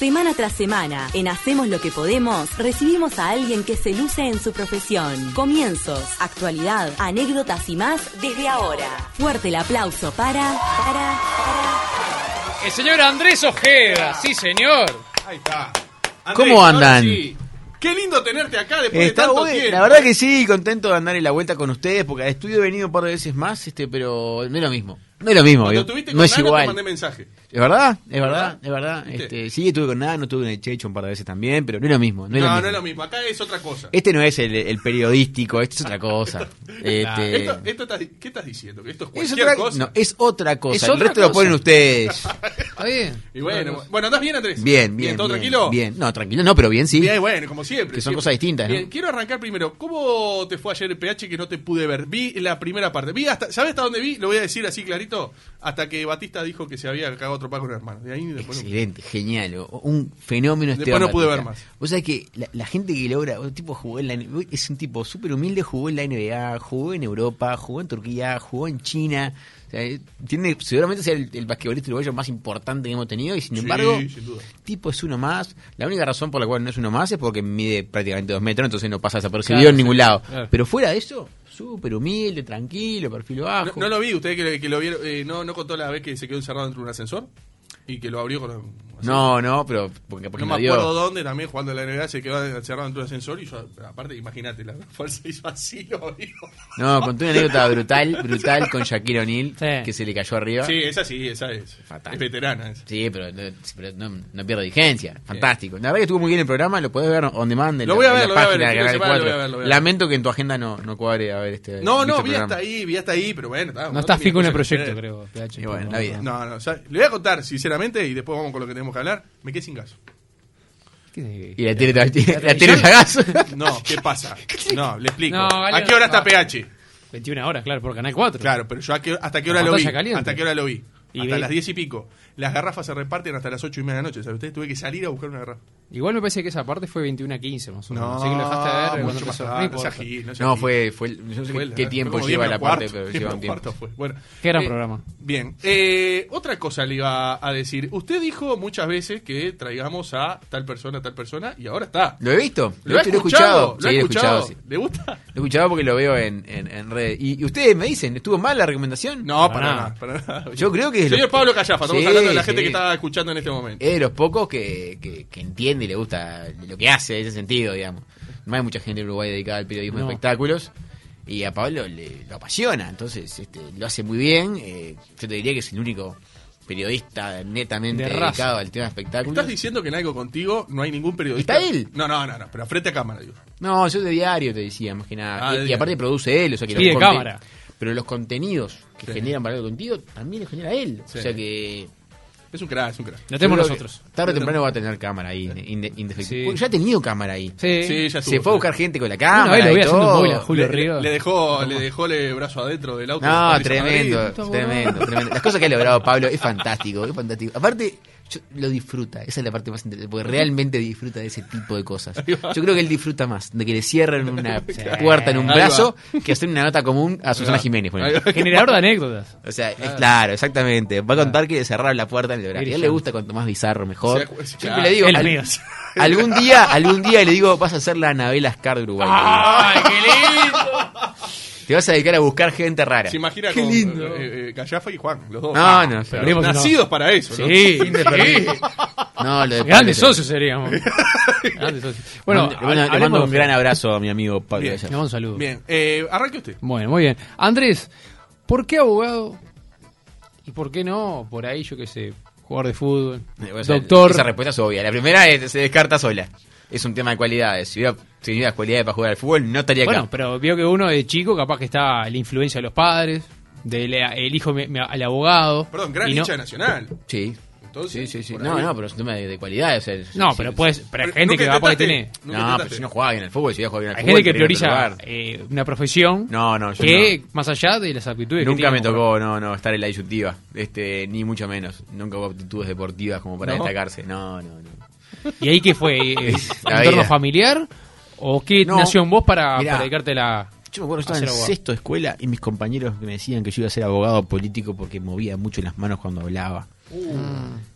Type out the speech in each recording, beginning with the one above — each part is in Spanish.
Semana tras semana, en Hacemos lo que podemos, recibimos a alguien que se luce en su profesión. Comienzos, actualidad, anécdotas y más desde ahora. Fuerte el aplauso para, para, para. El señor Andrés Ojeda, sí señor. Ahí está. ¿Cómo andan? sí. Qué lindo tenerte acá después Está de tanto bueno, tiempo. La verdad que sí, contento de andar en la vuelta con ustedes, porque al estudio he venido un par de veces más, este, pero no es lo mismo. No es lo mismo, Cuando estuviste no con es Nano, te igual. mandé mensaje. ¿Es verdad? ¿Es ¿Verdad? verdad? ¿Es verdad? Este, sí, estuve con Nano, estuve con el Checho un par de veces también, pero no es lo mismo. No, No, es lo no, mismo. es lo mismo. Acá es otra cosa. Este no es el, el periodístico, este es otra cosa. Este, Esto, esto estás- ¿Qué estás diciendo? ¿Que esto es es, cualquier otra, cosa? no, es otra cosa. Es el otra resto lo ponen ustedes. Está bien. Y bueno, bueno, ¿andás bien, Andrés? Bien, bien. ¿Todo bien, tranquilo? Bien. No, tranquilo, no, pero bien, sí. Bien, bueno, como siempre. Que son siempre. cosas distintas, ¿no? Bien, quiero arrancar primero. ¿Cómo te fue ayer el PH que no te pude ver? Vi la primera parte. Vi hasta, ¿Sabes hasta dónde vi? Lo voy a decir así clarito. Hasta que Batista dijo que se había cagado otro paco con hermano. De ahí después no- Excelente, genial. Un fenómeno este Después no pude ver más. Vos sabés que la, la gente que logra, un tipo jugó en la es un tipo súper humilde, jugó en la NBA, jugó en Europa, jugó en Turquía, jugó en China. O sea, eh, tiene, seguramente sea el, el basquetbolista uruguayo más importante que hemos tenido y sin Sí, embargo, sin tipo es uno más. La única razón por la cual no es uno más es porque mide prácticamente dos metros, entonces no pasa desapercibido Claro, en ningún sí, lado. claro. Pero fuera de eso, súper humilde, tranquilo, perfil bajo. No, no lo vi, usted que, que lo vieron, eh, no, no contó la vez que se quedó encerrado dentro de un ascensor y que lo abrió con no, no, pero porque, porque no me dio. acuerdo dónde también jugando en la NBA se quedó encerrado dentro de un ascensor y yo, aparte, imagínate, la fuerza hizo así, lo. No, conté una anécdota brutal, brutal con Shaquille O'Neal, Sí. que se le cayó arriba. Sí, esa sí, esa es. Fatal. Es veterana. esa. Sí, pero, no, pero no, no pierde vigencia. Fantástico. La verdad que estuvo muy bien el programa, lo podés ver on demand en Lo voy a en ver, la lo voy a ver, página el de fin de Canal semana lo 4. voy a ver, lo voy a ver. Lamento que en tu agenda no, no cuadre a ver este. No, no, vi hasta ahí, vi hasta ahí, pero bueno. está, No estás fijo en el proyecto, creo. PH, Y bueno, la vida. No, no, o sea, le voy a contar sinceramente y después vamos con lo que tenemos que hablar. Me quedé sin gas. ¿Qué- Y la tiene, la tiene, ¿La la tiene televisión? gas. No, ¿qué pasa? No, le explico. No, ¿A qué hora está no. PH? 21 horas, claro, por Canal 4. Claro, pero yo a qué- hasta qué La hora lo vi. caliente. Hasta qué hora lo vi. Y hasta ve- las 10 y pico. Las garrafas se reparten hasta las 8 y media de la noche. ¿Sabes? Ustedes tuve que salir a buscar una garrafa. Igual me parece que esa parte fue 21 a 15 más o menos. No, Así que lo dejaste de ver cuando mucho más No sea gil, no sea fue, fue, el- yo no sé Fue qué la- tiempo lleva 10 la parte, cuarto, pero 10 lleva un tiempo. fue. Bueno, Qué gran eh, programa. Bien, eh, otra cosa le iba a decir. Usted dijo muchas veces que traigamos a tal persona, tal persona, y ahora está. ¿Lo he visto? ¿Lo he escuchado? ¿Lo he escuchado? sí. ¿Le gusta? Lo he escuchado porque lo veo en, en, en redes. Y, y ustedes me dicen, ¿estuvo mal la recomendación? No, Para para, nada. nada. para nada. Yo creo que Señor lo- Pablo Callafa, estamos Sí, hablando de la gente sí. que está escuchando en este momento. es de los pocos que, que, que entiende y le gusta lo que hace en ese sentido, digamos. No hay mucha gente en Uruguay dedicada al periodismo de espectáculos y a Pablo le, lo apasiona, entonces este, lo hace muy bien. eh, yo te diría que es el único periodista netamente De dedicado al tema de espectáculos. ¿Estás diciendo que en algo contigo no hay ningún periodista? ¿Está él? No, no, no, no, pero frente a cámara, digo. No, yo de diario te decía, más que nada. Ah, y, aparte produce él, o sea que Sí, los cámara. Pero los contenidos que Sí. generan para el contigo también los genera él. Sí. O sea que Es un crack, es un crack. Lo tenemos nosotros. Tarde o temprano va a tener cámara ahí, inde- indefectible. Sí. Porque ya ha tenido cámara ahí. Sí. Sí, ya Se fue a buscar gente con la Una cámara. vez lo vi y haciendo un móvil a Julio Le, Ríos. le dejó, le dejó el brazo adentro del auto. No, a tremendo, Madrid. tremendo, tremendo. Las cosas que ha logrado Pablo es fantástico, es fantástico. Aparte, yo- lo disfruta, esa es la parte más interesante, porque realmente disfruta de ese tipo de cosas. Yo creo que él disfruta más de que le cierren una puerta en un brazo que hacer una nota común a Susana Jiménez. Generador de anécdotas. O sea, es claro, exactamente. Va a contar que le cerraron la puerta en el brazo. Y a él le gusta cuanto más bizarro, mejor. Claro. le digo, El al- mío. algún día, algún día le digo, vas a ser la Anabel Ascar de Uruguay. ¡Ay, qué lindo! Te vas a dedicar a buscar gente rara. Se imagina Qué con lindo. eh, eh, Callafa y Juan, los dos. No, Ah, no, pero nacidos para eso, ¿no? Sí, permiso. No, lo de Grandes Pablo- socios seríamos. Grandes socios. Bueno, le mando, le un gran abrazo a mi amigo Pablo. Bien. Le mando un saludo. Bien, eh, arranque usted. Bueno, muy bien. Andrés, ¿por qué abogado? ¿Y por qué no? Por ahí, yo qué sé, jugador de fútbol, Eh, o sea, doctor. Esa respuesta es obvia. La primera es- se descarta sola. Es un tema de cualidades. Si hubiera tenido las cualidades para jugar al fútbol, no estaría Bueno, acá. pero vio que uno de chico capaz que está la influencia de los padres, del el hijo me- me- al abogado. Perdón, gran no- hincha Nacional. Sí. Entonces, sí, sí, sí. No, ahí. no, pero es un tema de, de cualidades. o sea, No, sí, pero puedes, pero hay gente que va a tener. No, intentaste. pero si no jugaba bien al fútbol, si iba a jugar bien al Hay fútbol. gente que prioriza eh, una profesión No, no, yo que, no. más allá de las aptitudes que Nunca me tocó, no, no, estar en la disyuntiva. Este, ni mucho menos. Nunca hubo aptitudes deportivas como para ¿No? destacarse. No, no, no. ¿Y ahí qué fue? ¿Entorno familiar? ¿O qué No. nació en vos para, Mirá. para dedicarte a la, Yo me acuerdo, estaba en abogado. sexto de escuela y mis compañeros me decían que yo iba a ser abogado político porque movía mucho las manos cuando hablaba.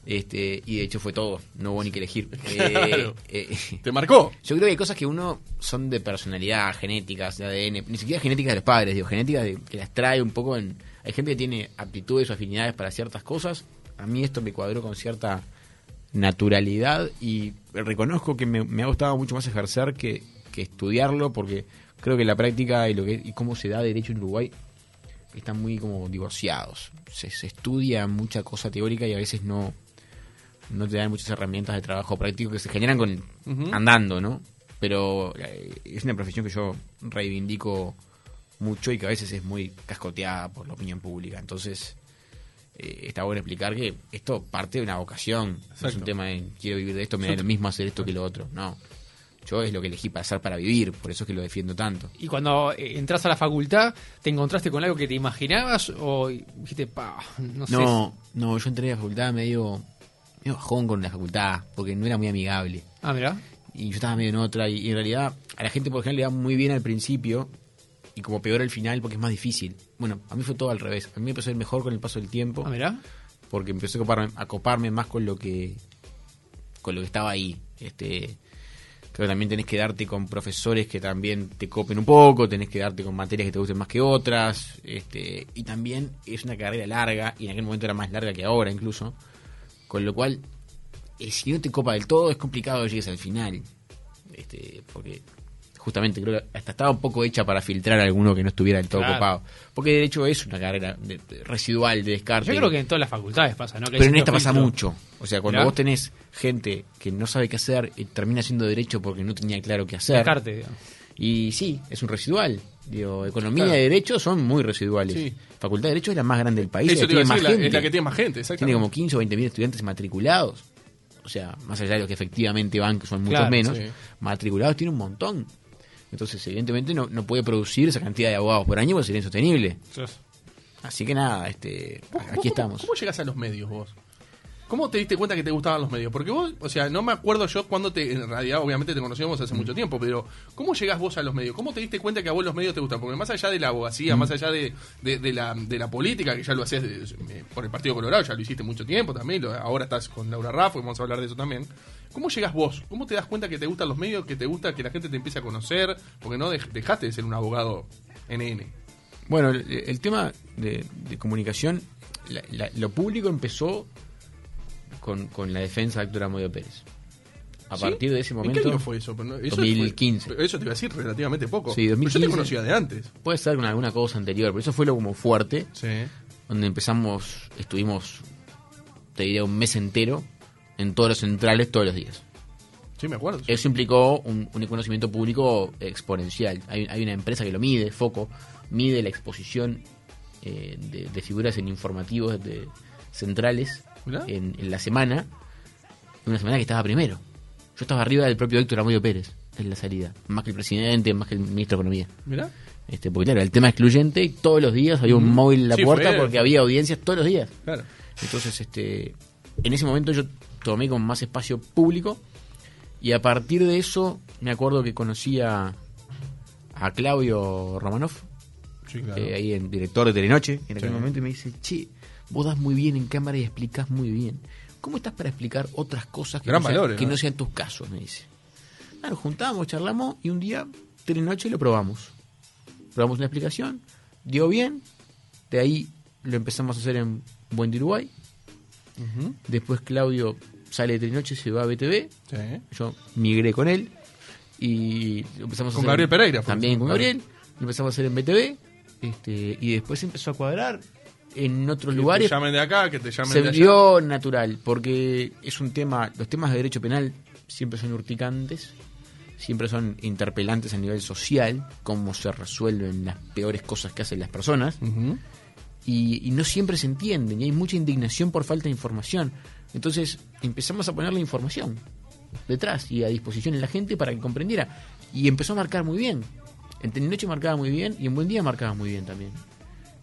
Este, y de hecho fue todo, no hubo ni que elegir. Claro. Eh, eh, ¿Te marcó? yo creo que hay cosas que uno son de personalidad, genéticas, de ADN, ni siquiera genéticas de los padres, digo, genéticas de- que las trae un poco en... Hay gente que tiene aptitudes o afinidades para ciertas cosas. A mí esto me cuadró con cierta naturalidad y reconozco que me, me ha gustado mucho más ejercer que, que estudiarlo porque creo que la práctica y lo que y cómo se da derecho en Uruguay están muy como divorciados. Se, se estudia mucha cosa teórica y a veces no, no te dan muchas herramientas de trabajo práctico que se generan con andando, ¿no? Pero eh, es una profesión que yo reivindico mucho y que a veces es muy cascoteada por la opinión pública. Entonces, eh, está bueno explicar que esto parte de una vocación. No es un tema de quiero vivir de esto, me da lo mismo hacer esto que lo otro. No. Yo es lo que elegí para hacer para vivir, por eso es que lo defiendo tanto. Y cuando eh, entras a la facultad, ¿te encontraste con algo que te imaginabas o dijiste, pa, no sé? No, no, yo entré a la facultad medio, medio bajón con la facultad, porque no era muy amigable. Ah, mira. Y yo estaba medio en otra, y, y en realidad a la gente por ejemplo le da muy bien al principio, y como peor al final porque es más difícil. Bueno, a mí fue todo al revés. A mí me empezó a ir mejor con el paso del tiempo, Ah, porque empecé a coparme, a coparme más con lo que con lo que estaba ahí. Este creo que también tenés que darte con profesores que también te copen un poco, tenés que darte con materias que te gusten más que otras, este y también es una carrera larga y en aquel momento era más larga que ahora incluso, con lo cual eh, si no te copa del todo es complicado que llegues al final. Este, porque justamente creo que hasta estaba un poco hecha para filtrar a alguno que no estuviera del todo Claro. copado. Porque de hecho es una carrera de- de- residual de descarte. Yo creo que en todas las facultades pasa, ¿no? Que Pero en esta pasa filtro. mucho. O sea, cuando Mirá. vos tenés gente que no sabe qué hacer y termina haciendo derecho porque no tenía claro qué hacer. Descarte, digamos. Y sí, es un residual. Digo, economía Claro. y derecho son muy residuales. Sí. Facultad de Derecho es la más grande del país. Eso tiene más decir, la- gente. es la que tiene más gente, Tiene como 15 o 20 mil estudiantes matriculados. O sea, más allá de los que efectivamente van, que son muchos Claro, menos, sí. matriculados tiene un montón. Entonces, evidentemente, no, no puede producir esa cantidad de abogados por año porque sería insostenible. Así que nada, este, ¿Cómo- aquí cómo- estamos. ¿Cómo llegas a los medios vos? ¿Cómo te diste cuenta que te gustaban los medios? Porque vos, o sea, no me acuerdo yo cuando te, en realidad obviamente te conocíamos hace mucho tiempo, pero ¿cómo llegás vos a los medios? ¿Cómo te diste cuenta que a vos los medios te gustan? Porque más allá de la abogacía, más allá de, de- de la, de la política, que ya lo hacías de- eh, por el Partido Colorado, ya lo hiciste mucho tiempo también, lo- ahora estás con Laura Raffo, y vamos a hablar de eso también. ¿Cómo llegas vos? ¿Cómo te das cuenta que te gustan los medios, que te gusta que la gente te empiece a conocer? Porque no dej- dejaste de ser un abogado NN. Bueno, el, el tema de, de comunicación, la- la- lo público empezó con, con la defensa de Héctor Amodio Pérez. A ¿Sí? partir de ese ¿En momento, qué año fue eso? Pero no- eso 2015. fue- eso te iba a decir relativamente poco. Sí, Pero yo 2015. te conocía de antes. puede ser con alguna cosa anterior, pero eso fue lo como fuerte, Sí. donde empezamos, estuvimos, te diría, un mes entero en todos los centrales todos los días. Sí, me acuerdo. Eso implicó un, un conocimiento público exponencial. Hay, hay una empresa que lo mide, Foco, mide la exposición eh, de, de figuras en informativos de centrales en, en la semana. Una semana que estaba primero. Yo estaba arriba del propio Héctor Amodio Pérez en la salida. Más que el presidente, más que el ministro de Economía. Mirá. Este, porque claro, el tema excluyente y todos los días había un móvil en la Sí, puerta fue- porque había audiencias todos los días. Claro. Entonces, este, en ese momento yo tomé con más espacio público y a partir de eso me acuerdo que conocí a, a Claudio Romanov, Sí, claro. eh, ahí en director de Telenoche, en aquel Sí. momento y me dice, che, vos das muy bien en cámara y explicás muy bien. ¿Cómo estás para explicar otras cosas que, no, sean, valor, que ¿no? no sean tus casos? Me dice. Claro, juntamos, charlamos y un día, Telenoche, lo probamos. Probamos una explicación, dio bien, de ahí lo empezamos a hacer en Buen de Uruguay. Después Claudio sale de Telenoche, se va a BTV. Sí. Yo migré con él y empezamos a Con hacer Gabriel Pereira. También con. Gabriel. Lo empezamos a hacer en BTV. Este, y después empezó a cuadrar en otros Que lugares. te llamen de acá, que te llamen Se de allá. vio natural, porque es un tema, los temas de derecho penal siempre son urticantes, siempre son interpelantes a nivel social, cómo se resuelven las peores cosas que hacen las personas y, y no siempre se entienden y hay mucha indignación por falta de información. Entonces empezamos a ponerle información detrás y a disposición de la gente para que comprendiera. Y empezó a marcar muy bien. En noche marcaba muy bien y en buen día marcaba muy bien también.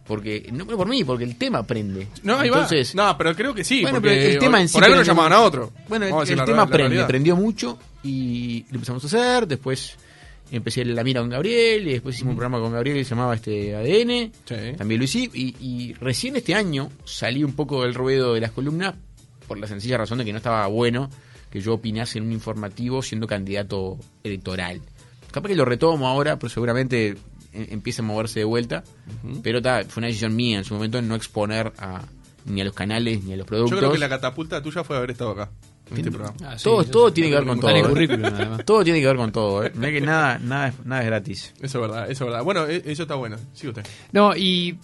Porque, no por mí, porque el tema prende. No, ahí Entonces, va. No, pero creo que sí. bueno, pero el tema en sí Por algo lo llamaban a otro. Bueno, el, Vamos la tema re- la prende, realidad. prendió mucho y lo empezamos a hacer. Después empecé La Mira con Gabriel, y después hicimos un programa con Gabriel que se llamaba este ADN, Sí. también lo hice, y, y recién este año salí un poco del ruedo de las columnas por la sencilla razón de que no estaba bueno que yo opinase en un informativo siendo candidato electoral. Capaz que lo retomo ahora, pero seguramente eh, empiece a moverse de vuelta, pero ta, fue una decisión mía en su momento no exponer a, ni a los canales ni a los Yo productos. creo que la catapulta tuya fue haber estado acá, en este programa. Ah, sí, todo, tiene que ver con todo. ¿eh? Todo tiene que ver con todo. ¿eh? Mirá que nada, nada, es, nada es gratis. Eso es verdad, eso es verdad. Bueno, e- eso está bueno. Sí, usted. No, y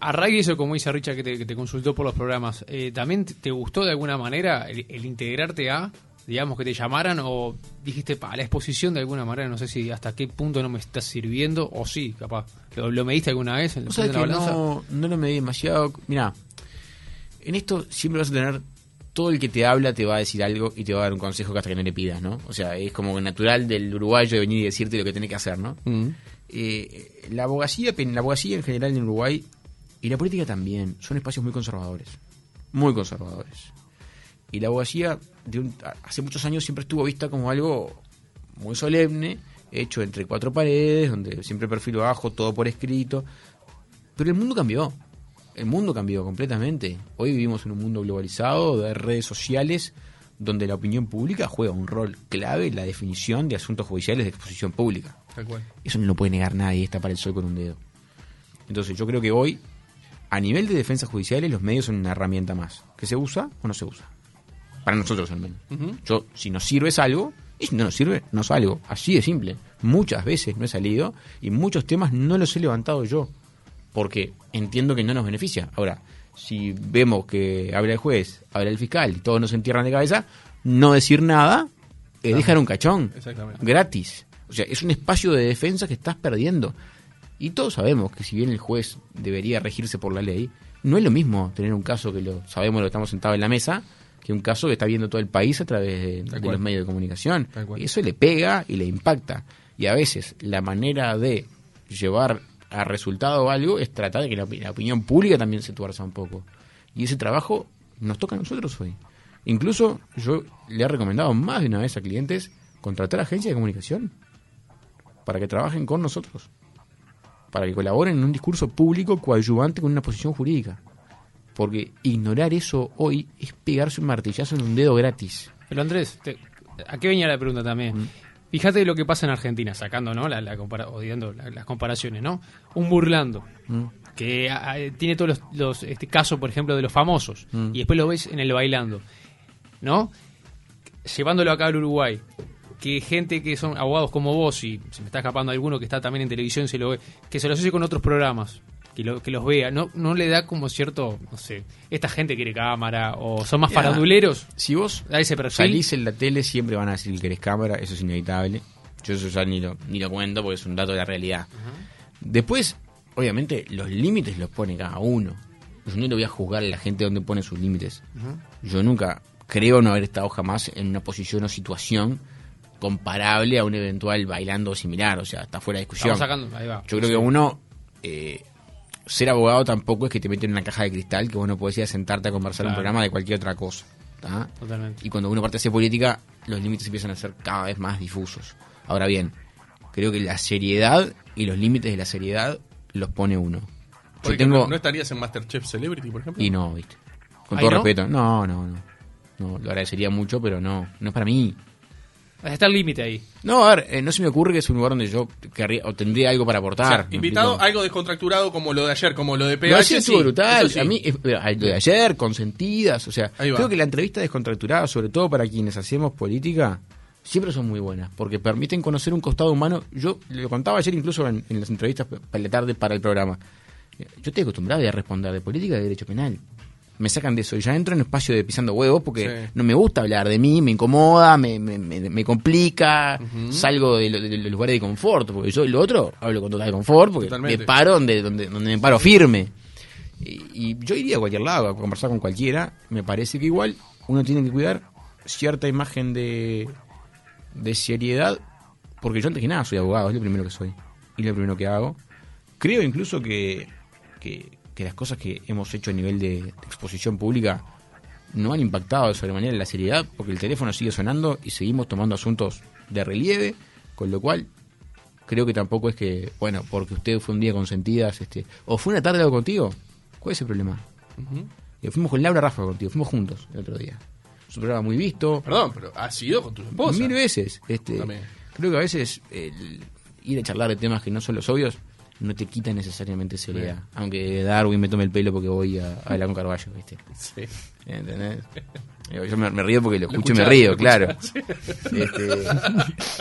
a raíz de eso, como dice Richard, que te, que te consultó por los programas, eh, ¿también te- gustó de alguna manera el, el integrarte a, digamos, que te llamaran o dijiste, pa, la exposición de alguna manera, no sé si hasta qué punto no me está sirviendo o sí, capaz? ¿Lo, lo mediste alguna vez en la balanza? no, no lo medí demasiado. Mirá, en esto siempre vas a tener. Todo el que te habla te va a decir algo y te va a dar un consejo que hasta que no le pidas, ¿no? O sea, es como natural del uruguayo de venir y decirte lo que tenés que hacer, ¿no? Eh, la abogacía, la abogacía en general en Uruguay y la política también son espacios muy conservadores, muy conservadores. Y la abogacía de un- hace muchos años siempre estuvo vista como algo muy solemne, hecho entre cuatro paredes, donde siempre perfil bajo, todo por escrito. Pero el mundo cambió. El mundo cambió completamente. Hoy vivimos en un mundo globalizado de redes sociales donde la opinión pública juega un rol clave en la definición de asuntos judiciales de exposición pública. Tal cual. Eso no lo puede negar nadie, está para el sol con un dedo. Entonces yo creo que hoy, a nivel de defensas judiciales, los medios son una herramienta más. ¿Que se usa o no se usa? Para nosotros al menos. Yo, si nos sirve es algo, y si no nos sirve, no salgo. Así de simple. Muchas veces no he salido y muchos temas no los he levantado yo. Porque entiendo que no nos beneficia. Ahora, si vemos que habla el juez, habla el fiscal y todos nos entierran de cabeza, no decir nada es dejar un cachón. Exactamente. Gratis. O sea, es un espacio de defensa que estás perdiendo. Y todos sabemos que si bien el juez debería regirse por la ley, no es lo mismo tener un caso que lo sabemos lo estamos sentados en la mesa que un caso que está viendo todo el país a través de, los medios de comunicación. Y eso le pega y le impacta. Y a veces la manera de llevar a resultado algo es tratar de que la, la opinión pública también se tuerza un poco. Y ese trabajo nos toca a nosotros hoy. Incluso yo le he recomendado más de una vez a clientes contratar agencias de comunicación para que trabajen con nosotros, para que colaboren en un discurso público coadyuvante con una posición jurídica. Porque ignorar eso hoy es pegarse un martillazo en un dedo gratis. Pero Andrés, te- ¿a qué venía la pregunta también? Fíjate lo que pasa en Argentina, sacando ¿no? la, la compara- odiando la- las comparaciones, ¿no? Un burlando, ¿Mm? que tiene todos los, los- este caso, por ejemplo, de los famosos, Mm. y después lo ves en el bailando, ¿no? Llevándolo acá al Uruguay, que gente que son abogados como vos, y se me está escapando alguno que está también en televisión, se lo ve, que se lo asocie con otros programas, que, lo, que los vea, ¿no, no le da como cierto, no sé, esta gente quiere cámara, o son más faranduleros, Si vos da ese perfil. salís en la tele, siempre van a decir que eres cámara, eso es inevitable. Yo eso ya ni lo, ni lo cuento porque es un dato de la realidad. Después, obviamente, los límites los pone cada uno. Yo no le voy a juzgar a la gente donde pone sus límites. Yo nunca creo no haber estado jamás en una posición o situación comparable a un eventual bailando similar. O sea, está fuera de discusión. Estamos sacando, ahí va. Yo creo que uno, eh, ser abogado tampoco es que te meten en una caja de cristal que vos no podés ir a sentarte a conversar un Claro. programa de cualquier otra cosa. ¿tá? Totalmente. Y cuando uno parte a hacer política, los límites empiezan a ser cada vez más difusos. Ahora bien, creo que la seriedad y los límites de la seriedad los pone uno. Yo tengo... no, estarías en Masterchef Celebrity, por ejemplo? Y no, viste. Con ¿Ahí todo no? respeto. No, no, no. No, lo agradecería mucho, pero no. No es para mí. Está el límite ahí. No, a ver, eh, no se me ocurre que es un lugar donde yo querría o tendría algo para O aportar. sea, ¿me invitado explico? algo descontracturado como lo de ayer, como lo de PH. Lo de ayer estuvo sí, brutal. sí. A mí, eh, lo de ayer, consentidas. O sea, creo que la entrevista descontracturada, sobre todo para quienes hacemos política, siempre son muy buenas. Porque permiten conocer un costado humano. Yo lo contaba ayer incluso en, en las entrevistas para la tarde para el programa. Yo estoy acostumbrado a responder de política y de derecho penal. Me sacan de eso y ya entro en un espacio de pisando huevos porque Sí. no me gusta hablar de mí, me incomoda, me, me, me- me complica, salgo de, lo- de los lugares de confort. Porque yo lo otro hablo con total confort porque Totalmente. me paro donde, donde, donde me paro firme. Y, y yo iría a cualquier lado a conversar con cualquiera. Me parece que igual uno tiene que cuidar cierta imagen de, de seriedad. Porque yo antes que nada soy abogado, es lo primero que soy. Y lo primero que hago. Creo incluso que, que, que las cosas que hemos hecho a nivel de, de exposición pública no han impactado de sobremanera en la seriedad, porque el teléfono sigue sonando y seguimos tomando asuntos de relieve, con lo cual creo que tampoco es que, bueno, porque usted fue un día con sentidas, este, o fue una tarde algo contigo, ¿cuál es el problema? Y fuimos con Laura Rafa contigo, fuimos juntos el otro día. Es un programa muy visto, Perdón, pero has ido con tu esposa. mil veces. Este, También. creo que a veces el ir a charlar de temas que no son los obvios no te quita necesariamente seriedad. Aunque Darwin me tome el pelo porque voy a, a hablar con Carballo, ¿viste? Sí. ¿Entendés? Yo me, me río porque lo escucho y me río, claro. Este,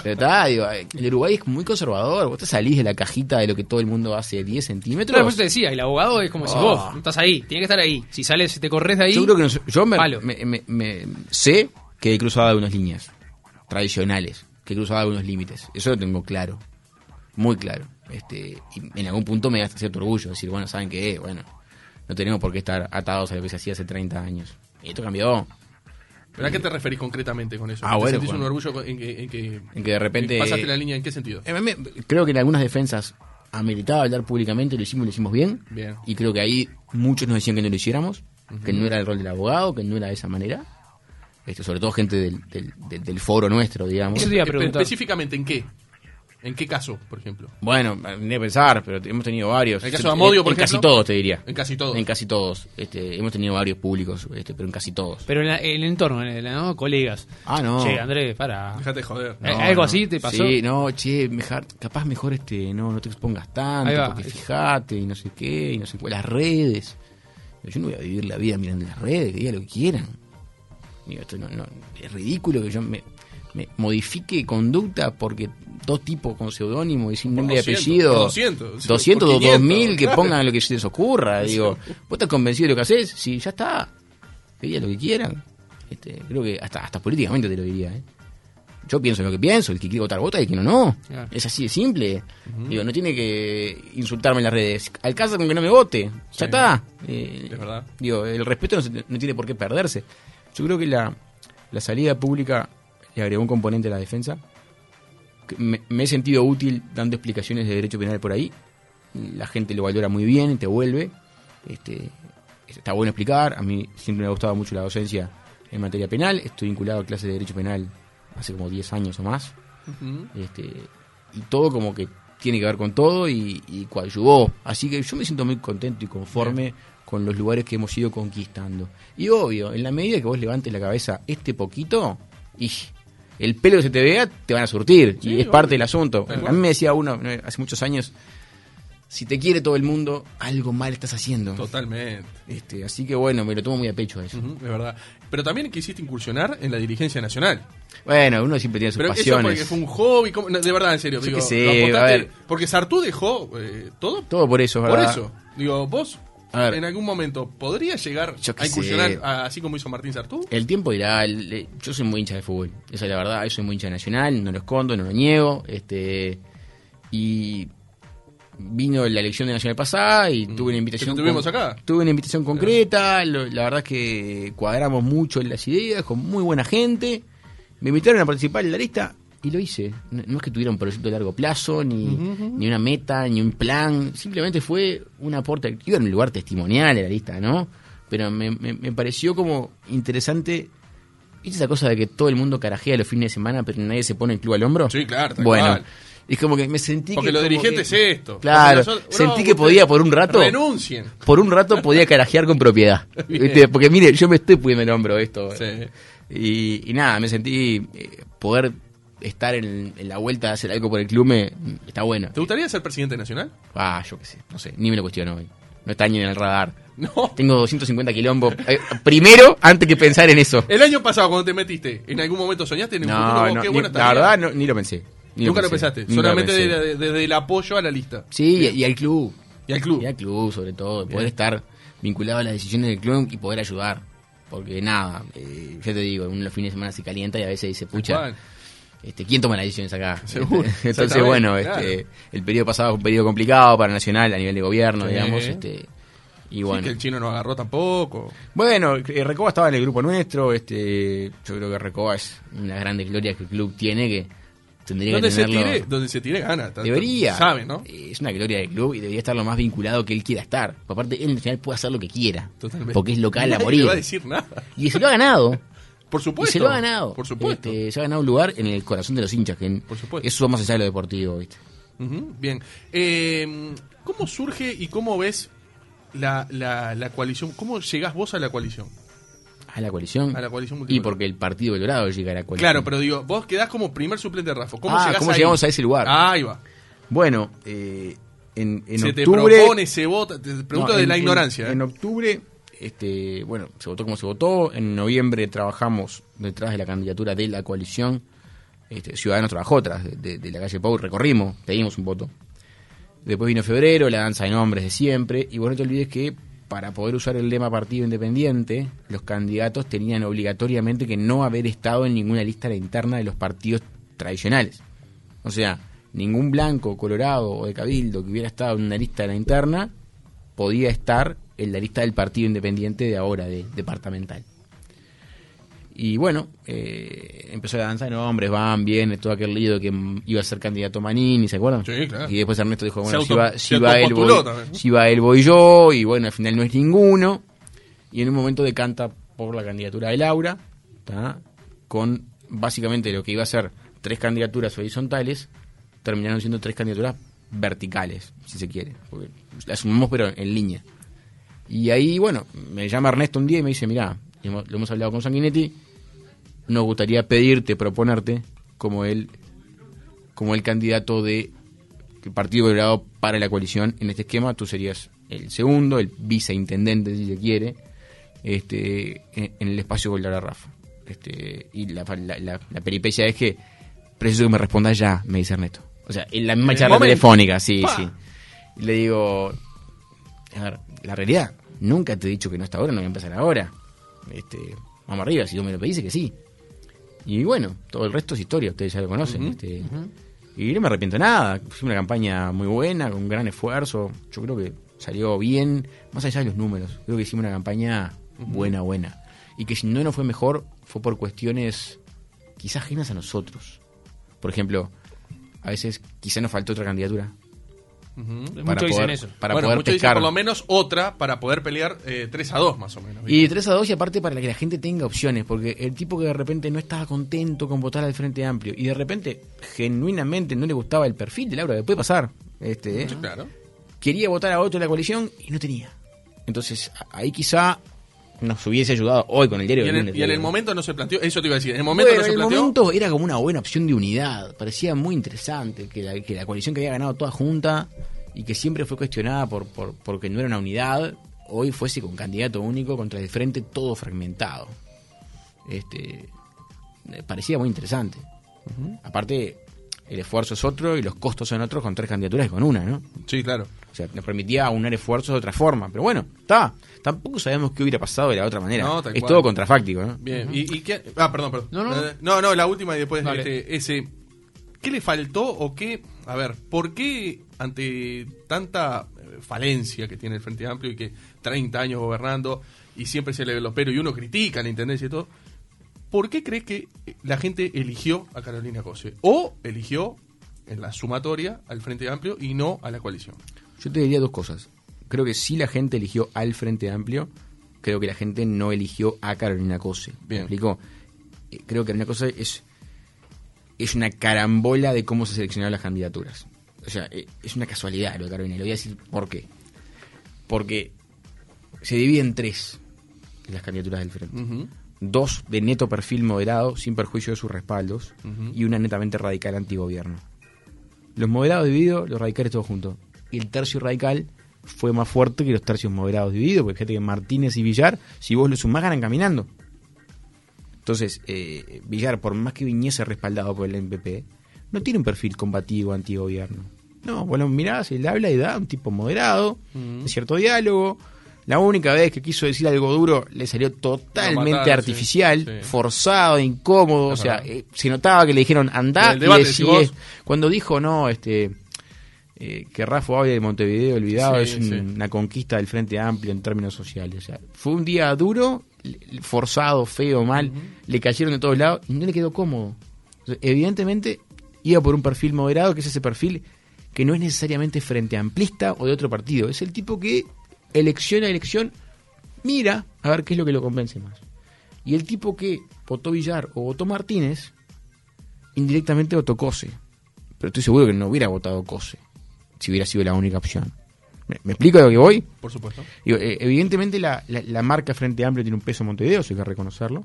pero está, digo, el Uruguay es muy conservador. Vos te salís de la cajita de lo que todo el mundo hace 10 centímetros. Claro, por eso te decía, el abogado es como si Oh. vos, no estás ahí, tiene que estar ahí. Si sales, si te corres de ahí, Yo creo que nos- yo me, palo. me- me- me- sé que he cruzado algunas líneas tradicionales, que he cruzado algunos límites. Eso lo tengo claro, muy claro. Este, y en algún punto me da cierto orgullo decir, bueno, ¿saben qué? Bueno, no tenemos por qué estar atados a lo que se hacía hace 30 años. Y esto cambió. ¿Pero a qué te referís concretamente con eso? Ah, ¿Te bueno, sentís un orgullo en que, en que, En que de repente- pasaste la línea? ¿En qué sentido? Eh, me- creo que en algunas defensas ameritaba hablar públicamente, lo hicimos y lo hicimos bien. Bien. Y creo que ahí muchos nos decían que no lo hiciéramos, que no era el rol del abogado, que no era de esa manera. Este, sobre todo gente del, del, del- del foro nuestro, digamos. Específicamente, ¿en qué? ¿En qué caso, por ejemplo? Bueno, ni a pensar, pero hemos tenido varios. ¿El caso de Amodio, En- por en casi ejemplo? todos, te diría. En casi todos. En casi todos. Este, hemos tenido varios públicos, este, pero en casi todos. Pero en, la- en el entorno, en el, ¿no? colegas. Ah, no. Che, Andrés, para. Déjate de joder. Eh, ¿Algo así te pasó? Sí, no, che, mejor, capaz mejor este, no, no te expongas tanto, porque fíjate y no sé qué, y no sé cuál, las redes. Yo no voy a vivir la vida mirando las redes, que digan lo que quieran. Digo, esto no, no, es ridículo que yo me modifique conducta porque dos tipos con seudónimo y sin nombre y 200, apellido. por 200, 200 por o 500, 2000 que claro. pongan lo que se les ocurra. Digo, ¿vos estás convencido de lo que haces? Sí, ya está. Digan lo que quieran. Este, creo que hasta, hasta políticamente te lo diría, ¿eh? Yo pienso en lo que pienso, el que quiere votar vota y el que no, no. Claro. Es así de simple. Digo, no tiene que insultarme en las redes. Alcanza con que no me vote. Ya está. Eh, Es verdad. Digo, el respeto no, se- no tiene por qué perderse. Yo creo que la, la salida pública le agregó un componente a la defensa. Me, me he sentido útil dando explicaciones de derecho penal por ahí. La gente lo valora muy bien, te vuelve. Este, está bueno explicar. A mí siempre me ha gustado mucho la docencia en materia penal. Estoy vinculado a clases de derecho penal hace como 10 años o más. Este, y todo como que tiene que ver con todo y, y coadyuvó. Así que yo me siento muy contento y conforme con los lugares que hemos ido conquistando. Y obvio, en la medida que vos levantes la cabeza este poquito, y el pelo que se te vea, te van a surtir. Sí, y es obvio. parte del asunto. A mí me decía uno ¿no? hace muchos años, si te quiere todo el mundo, algo mal estás haciendo. Totalmente. Este, así que bueno, me lo tomo muy a pecho eso. Ujú, es verdad. Pero también quisiste incursionar en la dirigencia nacional. Bueno, uno siempre tiene sus Pero eso pasiones. porque fue un hobby. de verdad, en serio. Yo digo, sé, a ver. Porque Sartú dejó eh, todo Todo por eso, por ¿verdad? eso. Digo, vos A ver. en algún momento podrías llegar a incursionar a- así como hizo Martín Sartú. El tiempo dirá, el- yo soy muy hincha de fútbol, esa es la verdad, yo soy muy hincha de Nacional, no lo escondo, no lo niego, este y vino la elección de Nacional pasada y tuve una invitación Mm. Tuvimos con- acá. tuve una invitación concreta, lo- la verdad es que cuadramos mucho en las ideas, con muy buena gente, me invitaron a participar en la lista y lo hice, no, no es que tuviera un proyecto de largo plazo, ni, ni una meta, ni un plan, simplemente fue un aporte, iba en un lugar testimonial en la lista, ¿no? Pero me, me- me pareció como interesante ¿Viste esa cosa de que todo el mundo carajea los fines de semana, pero nadie se pone el club al hombro? Sí, claro, Bueno, es como que me sentí Porque que. lo como dirigente que- es esto. Claro, Porque nosotros- sentí no, que podía por un rato. Renuncien. Por un rato podía carajear con propiedad. Porque mire, yo me estoy poniendo el hombro esto. Sí. Y, y nada, me sentí eh, poder estar en, en la vuelta de hacer algo por el club me está bueno. ¿Te gustaría ser presidente nacional? Ah, yo qué sé, no sé, ni me lo cuestiono hoy. No está ni en el radar. No. Tengo 250 quilombos. Eh, primero, antes que pensar en eso. El año pasado, cuando te metiste, ¿en algún momento soñaste en futuro? No, Oh, no, qué ni- bueno la verdad no, ni lo pensé. Ni Nunca lo pensé, pensaste. lo Solamente desde desde el apoyo a la lista. Sí, y, y al club. Y al club. Y al club, sobre todo. Bien. Poder estar vinculado a las decisiones del club y poder ayudar. Porque nada, eh, ya te digo, uno los fines de semana se calienta y a veces dice, pucha, Juan. Este, ¿quién toma las decisiones acá? Seguro, Entonces, bueno, claro. este, el periodo pasado fue un periodo complicado para Nacional a nivel de gobierno, Sí. digamos. Este, y Sí, bueno. que el chino no agarró tampoco. Bueno, eh, Recoba estaba en el grupo nuestro, este, yo creo que Recoba es una de las grandes glorias que el club tiene, que tendría Donde que se, tenerlo... tire, donde se tire gana. Debería. Sabe, ¿no? Es una gloria del club y debería estar lo más vinculado que él quiera estar. Aparte, él en Nacional puede hacer lo que quiera. Totalmente. Porque es local a Nadie morir. va a decir nada. Y se lo ha ganado. Por supuesto. Y se lo ha ganado. Por supuesto. Este, se ha ganado un lugar en el corazón de los hinchas. Que en- Por supuesto. Eso va más allá de lo deportivo, ¿viste? Bien. Eh, ¿Cómo surge y cómo ves la, la, la coalición? ¿Cómo llegás vos a la coalición? A la coalición. A la coalición Y porque el Partido Colorado llega a la coalición. Claro, pero digo, vos quedás como primer suplente de Rafa. ¿Cómo Ah, llegás ¿cómo ahí? llegamos a ese lugar? Ahí va. Bueno, eh, en, en se te octubre... propone, se vota. Te pregunto No, de en- la en- ignorancia. ¿eh? En, octubre, este, bueno, se votó como se votó. En noviembre trabajamos detrás de la candidatura de la coalición. Este, Ciudadanos trabajó atrás de, la calle Pau, recorrimos, pedimos un voto. Después vino febrero, la danza de nombres de siempre. Y vos no te olvides que para poder usar el lema partido independiente, los candidatos tenían obligatoriamente que no haber estado en ninguna lista interna de los partidos tradicionales. O sea, ningún blanco, colorado o de cabildo que hubiera estado en una lista de la interna podía estar en la lista del partido independiente de ahora, de departamental. Y bueno, eh, empezó la danza de nombres, van, bien, todo aquel lío que iba a ser candidato Manini, ¿se acuerdan? Sí, claro. Y después Ernesto dijo, bueno, si va, si va él, voy, si va él, voy yo, y bueno, al final no es ninguno. Y en un momento decanta por la candidatura de Laura, ¿tá? con básicamente lo que iba a ser tres candidaturas horizontales, terminaron siendo tres candidaturas verticales, si se quiere. Porque las sumamos pero en línea. Y ahí, bueno, me llama Ernesto un día y me dice, mira, lo hemos hablado con Sanguinetti, nos gustaría pedirte, proponerte como el, como el candidato de el Partido Colorado para la coalición. En este esquema tú serías el segundo, el viceintendente, si se quiere, este, en, en el espacio con Laura Rafa. Este, y la, la, la- la peripecia es que preciso que me respondas ya, me dice Ernesto. O sea, en la misma charla telefónica, sí, ¡Pa! sí. Y le digo, a ver, la realidad, nunca te he dicho que no está ahora, no voy a empezar ahora. Este, vamos arriba, si tú me lo pedís, que sí. Y bueno, todo el resto es historia, ustedes ya lo conocen. Este, Y no me arrepiento de nada, fue una campaña muy buena, con gran esfuerzo. Yo creo que salió bien, más allá de los números. Creo que hicimos una campaña buena, buena. Y que si no nos fue mejor, fue por cuestiones quizás ajenas a nosotros. Por ejemplo, a veces quizá nos faltó otra candidatura. Ujú. Muchos para dicen poder, eso. Para bueno, poder muchos dicen por lo menos otra para poder pelear eh, 3 a 2 más o menos. Y 3 a 2 y aparte para que la gente tenga opciones, porque el tipo que de repente no estaba contento con votar al Frente Amplio y de repente genuinamente no le gustaba el perfil de Laura, que puede pasar, este. Sí, claro. quería votar a otro de la coalición y no tenía. Entonces ahí quizá nos hubiese ayudado hoy con el diario Y en, el, y en momento no se planteó, eso te iba a decir, en el momento Bueno, no se en el planteó. momento era como una buena opción de unidad. Parecía muy interesante que la, que la coalición que había ganado toda junta y que siempre fue cuestionada por, por porque no era una unidad, hoy fuese con candidato único contra el frente todo fragmentado. Este eh, parecía muy interesante. Aparte, el esfuerzo es otro y los costos son otros con tres candidaturas y con una, ¿no? Sí, claro. O sea, nos permitía aunar esfuerzos de otra forma. Pero bueno, está. Tampoco sabemos qué hubiera pasado de la otra manera. No, tal es cual. todo contrafáctico, ¿no? Bien. ¿Y, y qué? Ah, perdón, perdón. No, no. Eh, no, no, la última y después este, ese. ¿Qué le faltó o qué? A ver, ¿por qué ante tanta eh, falencia que tiene el Frente Amplio y que 30 años gobernando y siempre se le ve los pelos y uno critica la intendencia y todo? ¿Por qué crees que la gente eligió a Carolina Cose? ¿O eligió en la sumatoria al Frente Amplio y no a la coalición? Yo te diría dos cosas. Creo que sí la gente eligió al Frente Amplio. Creo que la gente no eligió a Carolina Cose. ¿Me Bien. explico? Eh, Creo que Carolina Cose es, es una carambola de cómo se seleccionaron las candidaturas. O sea, eh, es una casualidad lo de Carolina. Le voy a decir por qué. Porque se divide en tres las candidaturas del Frente. Dos de neto perfil moderado, sin perjuicio de sus respaldos, y una netamente radical antigobierno. Los moderados divididos, los radicales todos juntos. Y el tercio radical fue más fuerte que los tercios moderados divididos, porque fíjate que Martínez y Villar, si vos los sumás, ganan caminando. Entonces, eh, Villar, por más que viniese respaldado por el MPP, no tiene un perfil combativo antigobierno. No, lo mirás, él habla y da un tipo moderado, de cierto diálogo. La única vez que quiso decir algo duro le salió totalmente mataron, artificial, Sí. forzado, incómodo. O sea, eh, se notaba que le dijeron andá y decí si vos- esto. Cuando dijo, no, este eh, que Rafa hable de Montevideo olvidado Sí, es un- sí. una conquista del Frente Amplio en términos sociales. O sea, fue un día duro, forzado, feo, mal. Le cayeron de todos lados y no le quedó cómodo. O sea, evidentemente iba por un perfil moderado, que es ese perfil que no es necesariamente frente amplista o de otro partido. Es el tipo que elección a elección mira a ver qué es lo que lo convence más. Y el tipo que votó Villar o votó Martínez, indirectamente votó Cose. pero estoy seguro que no hubiera votado COSE si hubiera sido la única opción. ¿Me, me explico de lo que voy? Por supuesto. Digo, eh, evidentemente la, la- la marca Frente Amplio tiene un peso en Montevideo, eso hay que reconocerlo.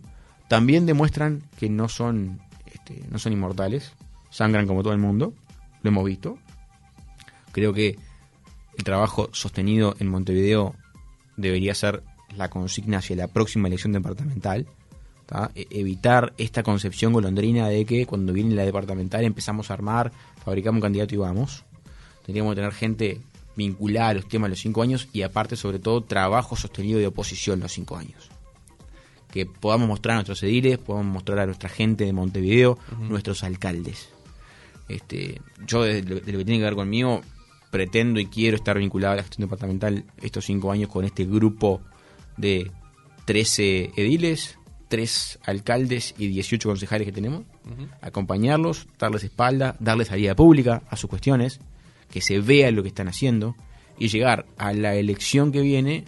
También demuestran que no son, este, no son inmortales, sangran como todo el mundo, lo hemos visto. Creo que el trabajo sostenido en Montevideo debería ser la consigna hacia la próxima elección departamental. ¿tá? E- evitar esta concepción golondrina de que cuando viene la departamental empezamos a armar, fabricamos un candidato y vamos. Tendríamos que tener gente vinculada a los temas de los cinco años y aparte, sobre todo, trabajo sostenido de oposición los cinco años. Que podamos mostrar a nuestros ediles, podamos mostrar a nuestra gente de Montevideo, nuestros alcaldes. Este, yo, de, lo de lo que tiene que ver conmigo, pretendo y quiero estar vinculado a la gestión departamental estos cinco años con este grupo de 13 ediles, 3 alcaldes y 18 concejales que tenemos, acompañarlos, darles espalda, darles salida pública a sus cuestiones, que se vea lo que están haciendo y llegar a la elección que viene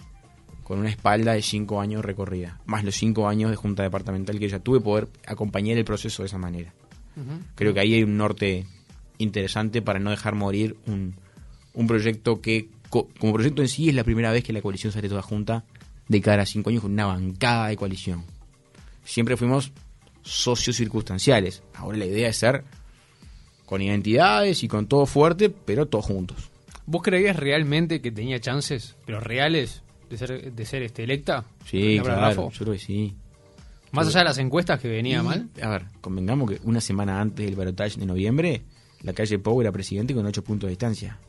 con una espalda de 5 años recorrida, más los 5 años de junta departamental que ya tuve, poder acompañar el proceso de esa manera. Creo que ahí hay un norte interesante para no dejar morir un, un proyecto que, co- como proyecto en sí, es la primera vez que la coalición sale toda junta de cara a cinco años con una bancada de coalición. Siempre fuimos socios circunstanciales. Ahora la idea es ser con identidades y con todo fuerte, pero todos juntos. ¿Vos creías realmente que tenía chances, pero reales, de ser, de ser este, electa? Sí, claro, yo creo que sí. Más allá de las encuestas que venía Y, mal. A ver, convengamos que una semana antes del balotaje de noviembre, la calle Pou era presidente con 8 puntos de distancia.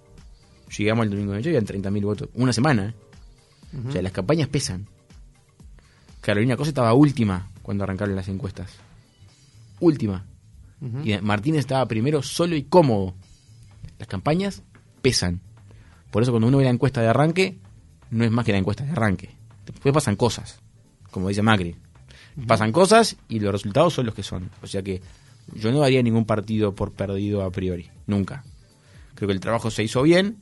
Llegamos el domingo de noche y eran 30.000 votos. Una semana, ¿eh? O sea, las campañas pesan. Carolina Cosa estaba última cuando arrancaron las encuestas. Última. Y Martínez estaba primero solo y cómodo. Las campañas pesan. Por eso cuando uno ve la encuesta de arranque, no es más que la encuesta de arranque. Después pasan cosas, como dice Macri. Pasan cosas y los resultados son los que son. O sea que yo no daría ningún partido por perdido a priori. Nunca. Creo que el trabajo se hizo bien.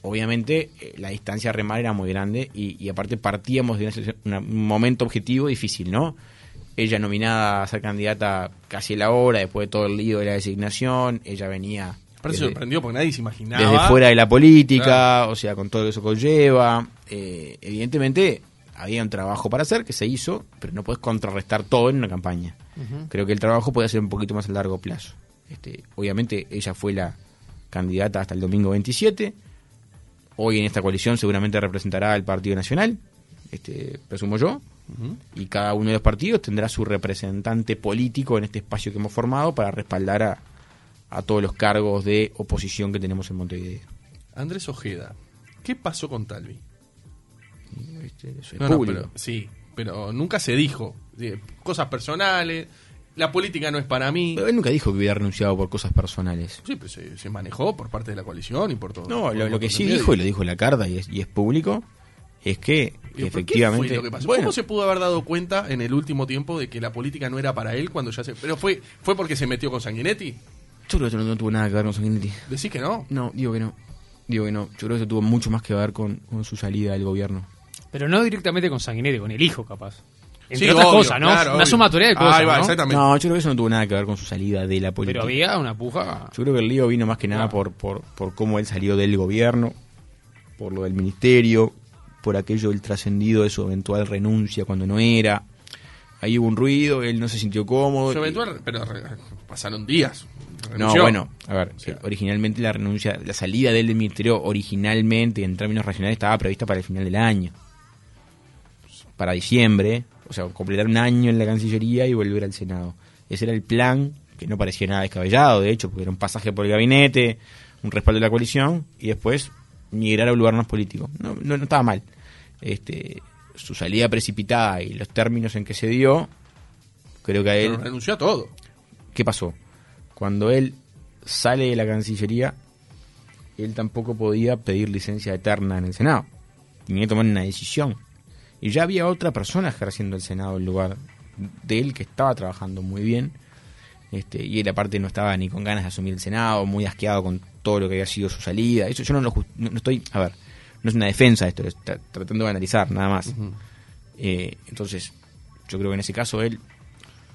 Obviamente eh, la distancia a remar era muy grande y, y aparte partíamos de una situación- una- un momento objetivo difícil, ¿no? Ella nominada a ser candidata casi a la hora, después de todo el lío de la designación, ella venía desde- sorprendió porque nadie se imaginaba. desde fuera de la política, Claro. o sea, con todo lo que eso conlleva. Eh, evidentemente, había un trabajo para hacer que se hizo, pero no puedes contrarrestar todo en una campaña. Creo que el trabajo puede ser un poquito más a largo plazo. Este, obviamente, ella fue la candidata hasta el domingo 27. Hoy en esta coalición seguramente representará al Partido Nacional, este, presumo yo. Y cada uno de los partidos tendrá su representante político en este espacio que hemos formado para respaldar a, a todos los cargos de oposición que tenemos en Montevideo. Andrés Ojeda, ¿qué pasó con Talvi? Este, eso es No, no, público. pero, sí, pero nunca se dijo. Sí, Cosas personales, la política no es para mí. Pero él nunca dijo que hubiera renunciado por cosas personales. Sí, pero se, se manejó por parte de la coalición y por todo. No, por lo, que sí dijo, y lo dijo en la carta y es, y es público, es que, ¿Y por efectivamente... ¿Qué fue lo que pasó? Bueno, ¿Cómo se pudo haber dado cuenta en el último tiempo de que la política no era para él cuando ya se... Pero fue, fue porque se metió con Sanguinetti. Yo creo que esto no, no tuvo nada que ver con Sanguinetti. Decís que no. No, digo que no. Digo que no. Yo creo que eso tuvo mucho más que ver con, con su salida del gobierno. Pero no directamente con Sanguinetti, con el hijo, capaz. Entre Sí, otras obvio, cosas, ¿no? claro, Una sumatoria de cosas, Ahí va, ¿no? exactamente. No, yo creo que eso no tuvo nada que ver con su salida de la política. Pero había una puja. Yo creo que el lío vino más que nada por, por, por cómo él salió del gobierno, por lo del ministerio, por aquello del trascendido de su eventual renuncia cuando no era. Ahí hubo un ruido, él no se sintió cómodo. Su eventual- pero pasaron días. No, bueno, a ver, O sea, originalmente la renuncia, la salida de él del ministerio originalmente en términos regionales estaba prevista para el final del año. Para diciembre, o sea, completar un año en la Cancillería y volver al Senado. Ese era el plan, que no parecía nada descabellado, de hecho, porque era un pasaje por el gabinete, un respaldo de la coalición y después migrar a un lugar más político. No, no, no estaba mal. Este, su salida precipitada y los términos en que se dio, creo que a él... pero renunció a todo. ¿Qué pasó? Cuando él sale de la Cancillería, él tampoco podía pedir licencia eterna en el Senado. Tenía que tomar una decisión. Y ya había otra persona ejerciendo el Senado en lugar de él que estaba trabajando muy bien. Este, y él aparte no estaba ni con ganas de asumir el Senado, muy asqueado con todo lo que había sido su salida. Eso yo no lo no, no estoy, a ver, no es una defensa esto, es tra- tratando de analizar nada más. Eh, entonces, yo creo que en ese caso él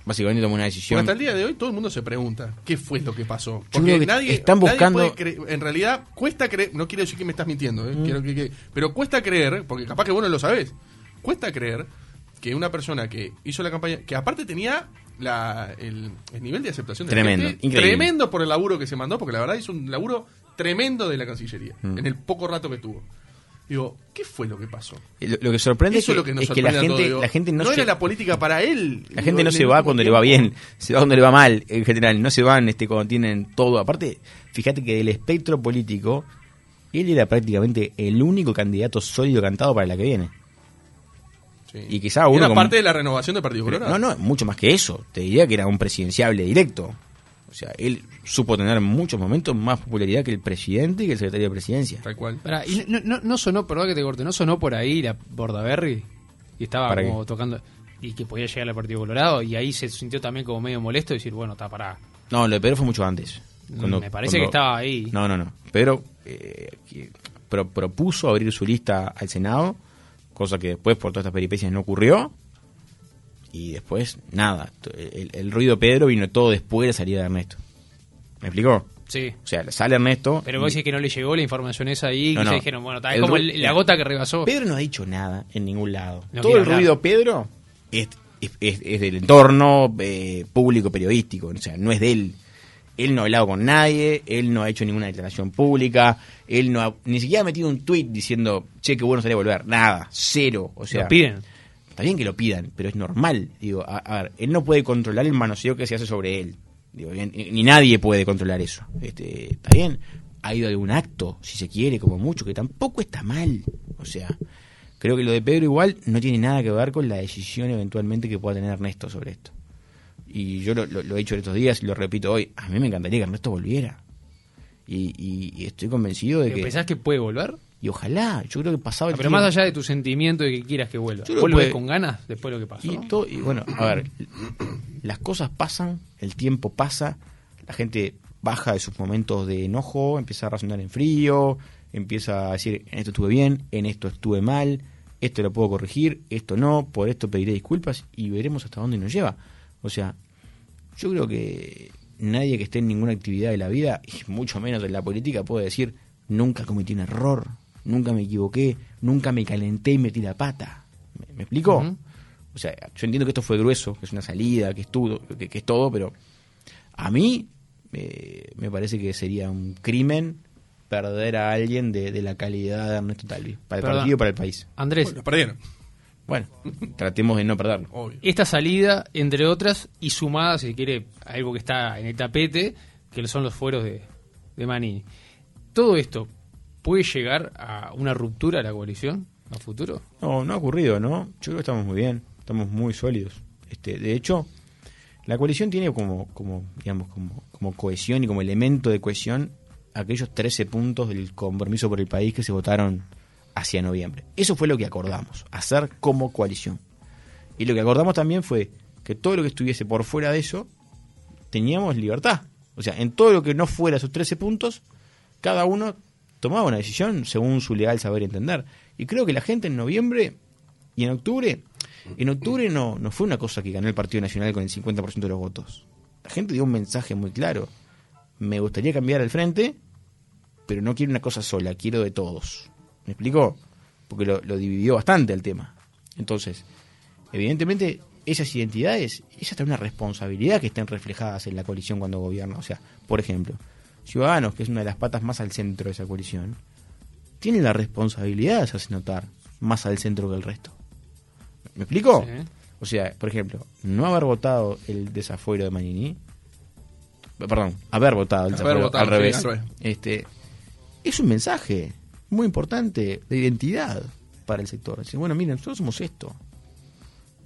básicamente tomó una Porque decisión. hasta el día de hoy todo el mundo se pregunta qué fue lo que pasó. Porque que nadie, están nadie buscando- puede en realidad cuesta creer, no quiero decir que me estás mintiendo, ¿eh? Quiero que- que- pero cuesta creer, porque capaz que vos no lo sabés, cuesta creer que una persona que hizo la campaña, que aparte tenía la, el, el nivel de aceptación de la Tremendo, gente, increíble. tremendo por el laburo que se mandó, porque la verdad hizo un laburo tremendo de la Cancillería, Mm. en el poco rato que tuvo. Digo, ¿qué fue lo que pasó? Lo, lo que sorprende Eso es es que, lo que nos es que la, gente, todos, digo, la gente no, no se, era la política para él. la digo, gente no se va cuando le va bien, se va cuando le va mal, en general. No se van este, cuando tienen todo. Aparte, fíjate que del espectro político, él era prácticamente el único candidato sólido cantado para la que viene. Sí. Y quizá uno Era como- parte de la renovación del Partido Pero- Colorado. no, no, mucho más que eso. Te diría que era un presidenciable directo. O sea, él supo tener en muchos momentos más popularidad que el presidente y que el secretario de presidencia. Tal cual. Pará, y no, no, no sonó, perdón que te corte, no sonó por ahí la Bordaberry y estaba ¿Para como qué? tocando y que podía llegar al Partido Colorado y ahí se sintió también como medio molesto y decir, bueno, está pará. No, lo de Pedro fue mucho antes. Me parece que estaba ahí. No, no, no. Pedro eh, que pro- propuso abrir su lista al Senado, cosa que después por todas estas peripecias no ocurrió. Y después, nada. El, el ruido Pedro vino todo después de la salida de Ernesto. ¿Me explicó? Sí. O sea, sale Ernesto. Pero vos decís que no le llegó la información esa ahí, No, que no. se dijeron, bueno, El como el- la gota que rebasó. Pedro no ha dicho nada en ningún lado. No Todo el hablar. ruido Pedro es, es, es- es del entorno eh, público periodístico, o sea, no es de él. Él no ha hablado con nadie, él no ha hecho ninguna declaración pública, él no ha, ni siquiera ha metido un tuit diciendo, che, qué bueno sería volver. Nada, cero. O sea, Lo piden. Está bien que lo pidan, pero es normal. Digo, a, a ver, él no puede controlar el manoseo que se hace sobre él. Digo, bien, ni, nadie puede controlar eso. Este, está bien. Ha ido a algún acto, si se quiere, como mucho, que tampoco está mal. O sea, creo que lo de Pedro igual no tiene nada que ver con la decisión eventualmente que pueda tener Ernesto sobre esto. Y yo lo, lo- lo he dicho en estos días y lo repito hoy. A mí me encantaría que Ernesto volviera. Y, y- y estoy convencido de ¿Pero que... ¿Pensás que puede volver? Y ojalá, yo creo que pasado Ah, el pero tiempo- más allá de tu sentimiento de que quieras que vuelva. ¿Vos lo ves con ganas después de lo que pasó? Y, todo, y bueno, a ver, las cosas pasan, el tiempo pasa, la gente baja de sus momentos de enojo, empieza a razonar en frío, empieza a decir, en esto estuve bien, en esto estuve mal, esto lo puedo corregir, esto no, por esto pediré disculpas y veremos hasta dónde nos lleva. O sea, yo creo que nadie que esté en ninguna actividad de la vida, y mucho menos en la política, puede decir, nunca cometí un error, nunca me equivoqué, nunca me calenté y metí la pata. ¿Me, me explico? O sea, yo entiendo que esto fue grueso, que es una salida, que es, todo, que, que es todo, pero a mí eh, me parece que sería un crimen perder a alguien de, de la calidad de Ernesto Talvi, para el Perdón. partido y para el país. Andrés, Bueno, perdieron, Bueno, tratemos de no perderlo. obvio. esta salida, entre otras, y sumada, si quiere, a algo que está en el tapete, que son los fueros de, de Manini. Todo esto puede llegar a una ruptura de la coalición a futuro. No, no ha ocurrido, ¿no? Yo creo que estamos muy bien, estamos muy sólidos. Este, de hecho, la coalición tiene como, como, digamos, como, como cohesión y como elemento de cohesión aquellos 13 puntos del compromiso por el país que se votaron hacia noviembre. Eso fue lo que acordamos, hacer como coalición. Y lo que acordamos también fue que todo lo que estuviese por fuera de eso, teníamos libertad. O sea, en todo lo que no fuera esos 13 puntos, cada uno tomaba una decisión según su legal saber entender. Y creo que la gente en noviembre y en octubre, en octubre no, no fue una cosa que ganó el Partido Nacional con el 50% de los votos. La gente dio un mensaje muy claro. Me gustaría cambiar el frente, pero no quiero una cosa sola, quiero de todos. ¿Me explicó? Porque lo, lo dividió bastante el tema. Entonces, evidentemente, esas identidades, es hasta una responsabilidad que estén reflejadas en la coalición cuando gobierna. O sea, por ejemplo, Ciudadanos, que es una de las patas más al centro de esa coalición, tiene la responsabilidad de hacerse notar más al centro que el resto. ¿Me explico? Sí. O sea, por ejemplo, no haber votado el desafuero de Manini, perdón, haber votado el Haber desafuero votado, al sí, revés, al revés. este, es un mensaje muy importante de identidad para el sector. Decir, bueno, miren, nosotros somos esto.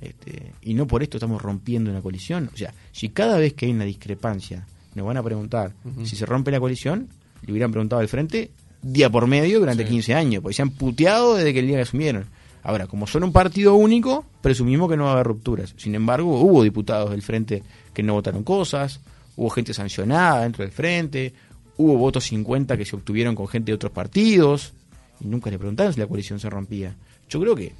Este, y no por esto estamos rompiendo una coalición. O sea, si cada vez que hay una discrepancia nos van a preguntar si se rompe la coalición, le hubieran preguntado al frente día por medio durante 15 años, porque se han puteado desde que el día que asumieron. Ahora, como son un partido único, presumimos que no va a haber rupturas. Sin embargo, hubo diputados del frente que no votaron cosas, hubo gente sancionada dentro del frente, hubo votos 50 que se obtuvieron con gente de otros partidos, y nunca le preguntaron si la coalición se rompía. Yo creo que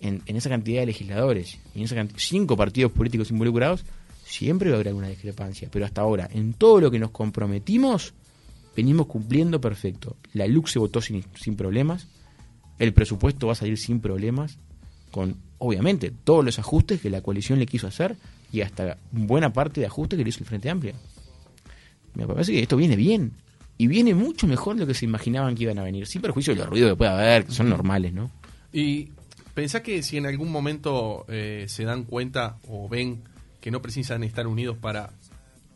en, esa cantidad de legisladores y en esa cantidad, cinco partidos políticos involucrados, siempre va a haber alguna discrepancia. Pero hasta ahora, en todo lo que nos comprometimos, venimos cumpliendo perfecto. La LUC se votó sin, sin problemas, el presupuesto va a salir sin problemas, con obviamente todos los ajustes que la coalición le quiso hacer y hasta buena parte de ajustes que le hizo el Frente Amplio. Me parece que esto viene bien. Y viene mucho mejor de lo que se imaginaban que iban a venir. Sin perjuicio de los ruidos que pueda haber, que son normales, ¿no? Y pensá que si en algún momento eh, se dan cuenta o ven que no precisan estar unidos para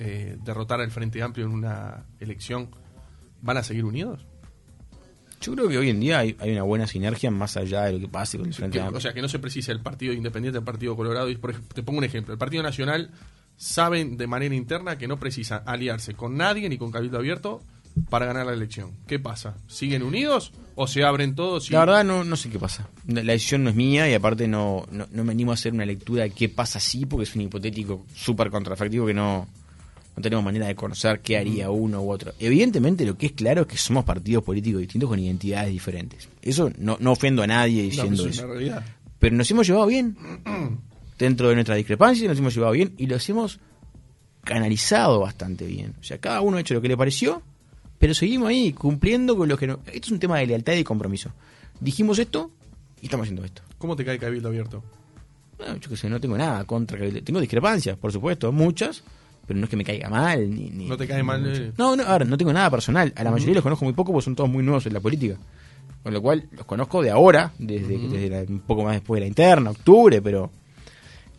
eh, derrotar al Frente Amplio en una elección, ¿van a seguir unidos? Yo creo que hoy en día hay, hay una buena sinergia más allá de lo que pase con el Frente Que- Amplio. o sea, que no se precisa el Partido Independiente del Partido Colorado. Y por te pongo un ejemplo. El Partido Nacional saben de manera interna que no precisa aliarse con nadie ni con Cabildo Abierto para ganar la elección. ¿Qué pasa? ¿Siguen unidos o se abren todos? y- La verdad no, no sé qué pasa. La decisión no es mía y aparte no, no, no me animo a hacer una lectura de qué pasa así porque es un hipotético súper contrafactivo que no, no tenemos manera de conocer qué haría uno u otro. Evidentemente lo que es claro es que somos partidos políticos distintos con identidades diferentes. Eso no, no ofendo a nadie No, diciendo eso es eso. Pero nos hemos llevado bien. Dentro de nuestras discrepancias nos hemos llevado bien y los hemos canalizado bastante bien. O sea, cada uno ha hecho lo que le pareció, pero seguimos ahí cumpliendo con lo que... No... Esto es un tema de lealtad y compromiso. Dijimos esto y estamos haciendo esto. ¿Cómo te cae Cabildo Abierto? No, yo qué sé, no tengo nada contra... Cabildo. Tengo discrepancias, por supuesto, muchas, pero no es que me caiga mal. Ni, ni- ¿No te cae mal, eh? No, no, a ver, no tengo nada personal. A la mayoría los conozco muy poco porque son todos muy nuevos en la política. Con lo cual los conozco de ahora, desde, desde la- un poco más después de la interna, octubre, pero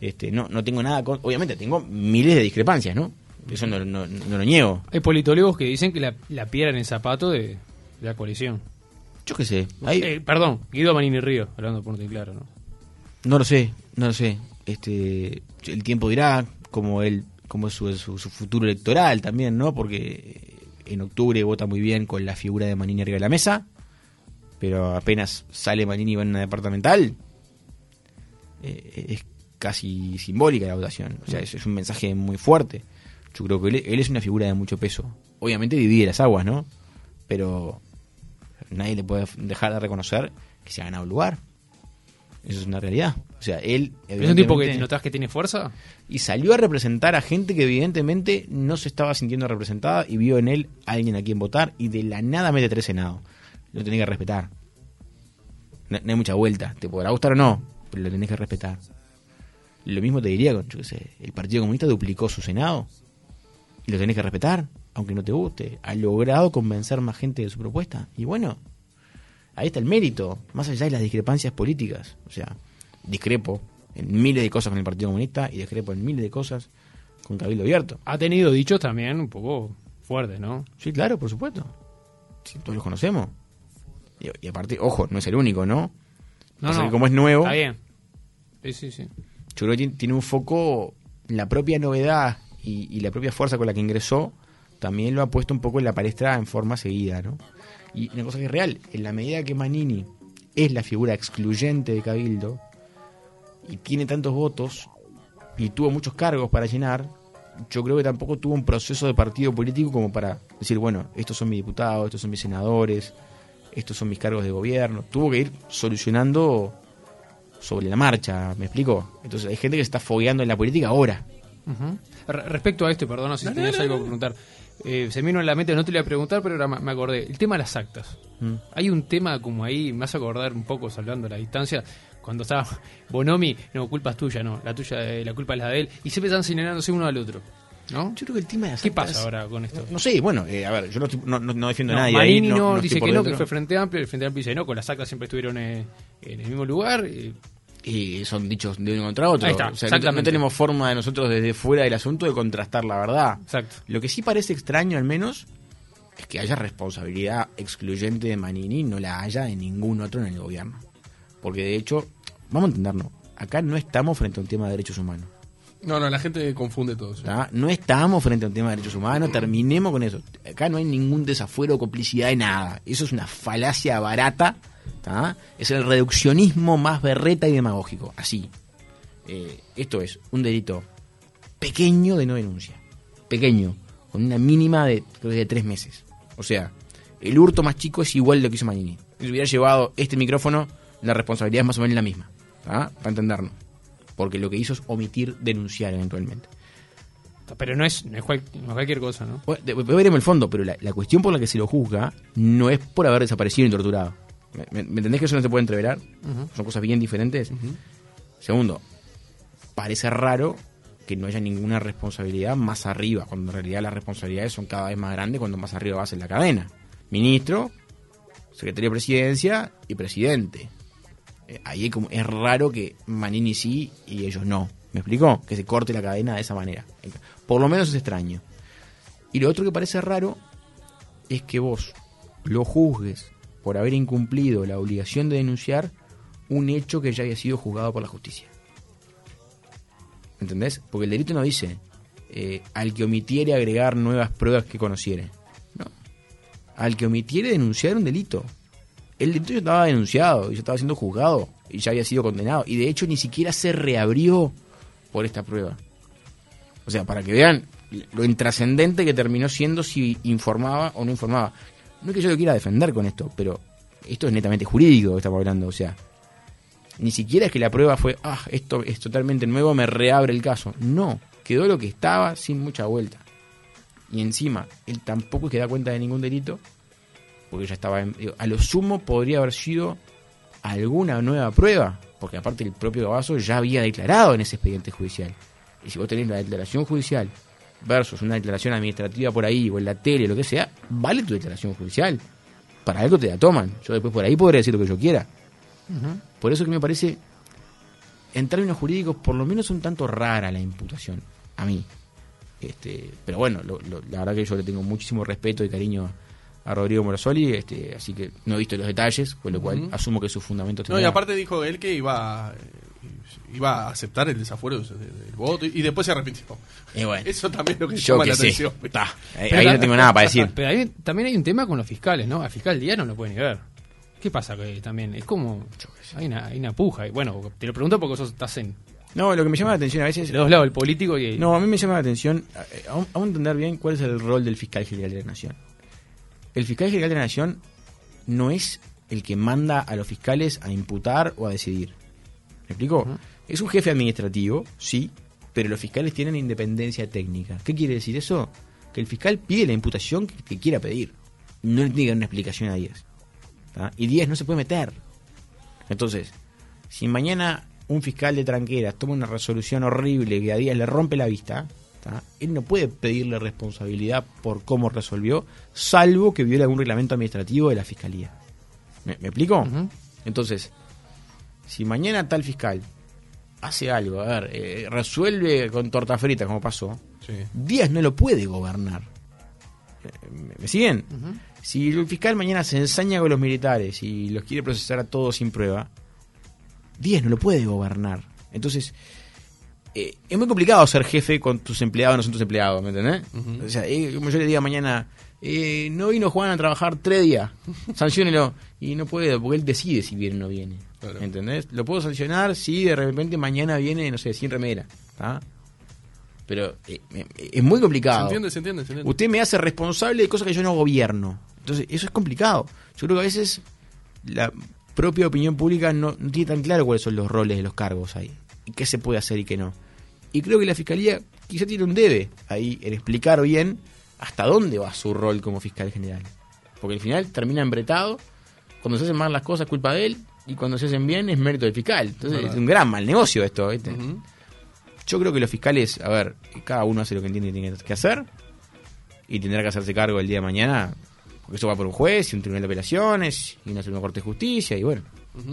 este no, no tengo nada con... Obviamente tengo miles de discrepancias, ¿no? Eso no, no, no lo niego. Hay politólogos que dicen que la, la piedra en el zapato de, de la coalición. Yo qué sé. Hay- Eh, perdón, Guido Manini Río, hablando por y claro, ¿no? No lo sé, no lo sé. Este, el tiempo dirá cómo él, cómo es su, su, su futuro electoral también, ¿no? Porque en octubre vota muy bien con la figura de Manini arriba de la mesa, pero apenas sale Manini y va en una departamental, eh, es casi simbólica la votación. O sea, es, es un mensaje muy fuerte. Yo creo que él, él es una figura de mucho peso. Obviamente divide las aguas, ¿no? Pero nadie le puede dejar de reconocer que se ha ganado el lugar. Eso es una realidad. O sea, él. ¿Es un tipo que notas que tiene fuerza? Y salió a representar a gente que evidentemente no se estaba sintiendo representada y vio en él a alguien a quien votar y de la nada mete tres senados. Lo tenés que respetar. No, no hay mucha vuelta. Te podrá gustar o no, pero lo tenés que respetar. Lo mismo te diría con, yo qué sé, el Partido Comunista duplicó su Senado y lo tenés que respetar, aunque no te guste. Ha logrado convencer más gente de su propuesta. Y bueno, ahí está el mérito, más allá de las discrepancias políticas. O sea, discrepo en miles de cosas con el Partido Comunista y discrepo en miles de cosas con Cabildo Abierto. Ha tenido dichos también un poco fuertes, ¿no? Sí, claro, por supuesto. Sí, todos los conocemos. Y, y aparte, ojo, no es el único, ¿no? Pasa que como es nuevo, Está bien. Sí, sí, sí. Yo creo que tiene, un foco, la propia novedad y, y la propia fuerza con la que ingresó, también lo ha puesto un poco en la palestra en forma seguida, ¿no? Y una cosa que es real, en la medida que Manini es la figura excluyente de Cabildo y tiene tantos votos y tuvo muchos cargos para llenar, yo creo que tampoco tuvo un proceso de partido político como para decir, bueno, estos son mis diputados, estos son mis senadores, estos son mis cargos de gobierno. Tuvo que ir solucionando sobre la marcha, ¿me explico? Entonces hay gente que se está fogueando en la política ahora. Respecto a esto, perdón, no sé si No, no, tenías no, algo que preguntar. Eh, se me vino en la mente, no te lo iba a preguntar, pero ahora me me acordé. El tema de las actas. Mm. Hay un tema como ahí, me hace acordar un poco, salvando la distancia, cuando estaba Bonomi, no, culpa es tuya, no, la tuya, eh, la culpa es la de él, y siempre están señalándose uno al otro. ¿No? Yo creo que el tema de las ¿Qué actas- pasa ahora con esto? No sé, bueno, eh, a ver, yo no, estoy- no, no- no defiendo No, a nadie. Manini ahí, no, no dice que no, que fue Frente Amplio, el Frente Amplio dice no, con las actas siempre estuvieron eh, en el mismo lugar. Y son dichos de uno contra otro. Ahí está, o sea, no- tenemos forma de nosotros desde fuera del asunto de contrastar la verdad. exacto. Lo que sí parece extraño, al menos, es que haya responsabilidad excluyente de Manini, no la haya de ningún otro en el gobierno. Porque de hecho, vamos a entendernos, acá no estamos frente a un tema de derechos humanos. No, no, la gente confunde todo. ¿tá? No estamos frente a un tema de derechos humanos, terminemos con eso. Acá no hay ningún desafuero o complicidad de nada. Eso es una falacia barata, es el reduccionismo más berreta y demagógico. Así. Eh, esto es un delito pequeño de no denuncia. Pequeño, con una mínima de, creo que de tres meses. O sea, el hurto más chico es igual de lo que hizo Manini. Si hubiera llevado este micrófono, la responsabilidad es más o menos la misma. Para entendernos. Porque lo que hizo es omitir denunciar eventualmente. Pero no es, no es, cual- no es cualquier cosa, ¿no? Bueno, de- después veremos el fondo, pero la, la cuestión por la que se lo juzga no es por haber desaparecido y torturado. ¿Me, me- me entendés que eso no se puede entreverar? Son cosas bien diferentes. Segundo, parece raro que no haya ninguna responsabilidad más arriba, cuando en realidad las responsabilidades son cada vez más grandes cuando más arriba vas en la cadena. Ministro, secretario de presidencia y presidente. Eh, ahí es como, es raro que Manini sí y ellos no. ¿Me explicó? Que se corte la cadena de esa manera. Por lo menos es extraño. Y lo otro que parece raro es que vos lo juzgues por haber incumplido la obligación de denunciar un hecho que ya había sido juzgado por la justicia. ¿Entendés? Porque el delito no dice eh, al que omitiere agregar nuevas pruebas que conociere. No. Al que omitiere denunciar un delito. El delito ya estaba denunciado y ya estaba siendo juzgado y ya había sido condenado. Y de hecho ni siquiera se reabrió por esta prueba. O sea, para que vean lo intrascendente que terminó siendo si informaba o no informaba. No es que yo lo quiera defender con esto, pero esto es netamente jurídico que estamos hablando. O sea, ni siquiera es que la prueba fue, ah, esto es totalmente nuevo, me reabre el caso. No, quedó lo que estaba sin mucha vuelta. Y encima, él tampoco que da cuenta de ningún delito, porque ya estaba, en- digo, a lo sumo podría haber sido alguna nueva prueba, porque aparte el propio Gabazo ya había declarado en ese expediente judicial. Y si vos tenés la declaración judicial versus una declaración administrativa por ahí, o en la tele, lo que sea, vale tu declaración judicial. Para algo te la toman. Yo después por ahí podré decir lo que yo quiera. Por eso que me parece, en términos jurídicos, por lo menos un tanto rara la imputación, a mí. Este, pero bueno, lo- lo- la verdad que yo le tengo muchísimo respeto y cariño a Rodrigo Morosoli, este, así que no he visto los detalles, con lo cual asumo que sus fundamentos No, y aparte dijo él que iba, eh, iba a aceptar el desafuero de- de- del voto y, y después se arrepintió. Bueno, Eso también es lo que yo llama que la sé. atención. Ta, ahí Pero ahí la- no tengo nada para decir. Pero ahí también hay un tema con los fiscales, ¿no? Al fiscal Díaz no lo puede negar. ¿Qué pasa que también? Es como. Hay una, hay una puja. Y bueno, te lo pregunto porque vos estás en No, lo que me llama la atención a veces de dos lados, el político y. No, a mí me llama la atención, eh, aún, aún entender bien cuál es el rol del fiscal general de la Nación. El fiscal general de la Nación no es el que manda a los fiscales a imputar o a decidir. ¿Me explico? Es un jefe administrativo, sí, pero los fiscales tienen independencia técnica. ¿Qué quiere decir eso? Que el fiscal pide la imputación que, que quiera pedir. No le tiene que dar una explicación a Díaz. ¿tá? Y Díaz no se puede meter. Entonces, si mañana un fiscal de tranqueras toma una resolución horrible que a Díaz le rompe la vista, ¿tá? él no puede pedirle responsabilidad por cómo resolvió, salvo que viole algún reglamento administrativo de la fiscalía. ¿Me, me explico? Entonces, si mañana tal fiscal hace algo, a ver, eh, resuelve con torta frita como pasó, Sí. Díaz no lo puede gobernar. Eh, ¿Me, me siguen? Si el fiscal mañana se ensaña con los militares y los quiere procesar a todos sin prueba, Díaz no lo puede gobernar. Entonces, eh, es muy complicado ser jefe con tus empleados no son tus empleados, ¿me entendés? O sea, eh, como yo le diga mañana, eh, no vino Juan a trabajar tres días, sanciónelo. Y no puede, porque él decide si viene o no viene. Claro. ¿Entendés? Lo puedo sancionar si de repente mañana viene, no sé, sin remera. ¿tá? Pero eh, eh, es muy ¿Se complicado. entiende? ¿Se entiende? ¿Se entiende? Usted me hace responsable de cosas que yo no gobierno. Entonces, eso es complicado. Yo creo que a veces la propia opinión pública no, no tiene tan claro cuáles son los roles de los cargos ahí. Y qué se puede hacer y qué no. Y creo que la fiscalía quizá tiene un debe ahí en explicar bien hasta dónde va su rol como fiscal general. Porque al final termina embretado. Cuando se hacen mal las cosas, culpa de él. Y cuando se hacen bien, es mérito del fiscal. Entonces, Verdad. es un gran mal negocio esto. ¿viste? Yo creo que los fiscales, a ver, cada uno hace lo que entiende que tiene que hacer y tendrá que hacerse cargo el día de mañana, porque eso va por un juez y un tribunal de apelaciones y una Suprema Corte de Justicia y bueno,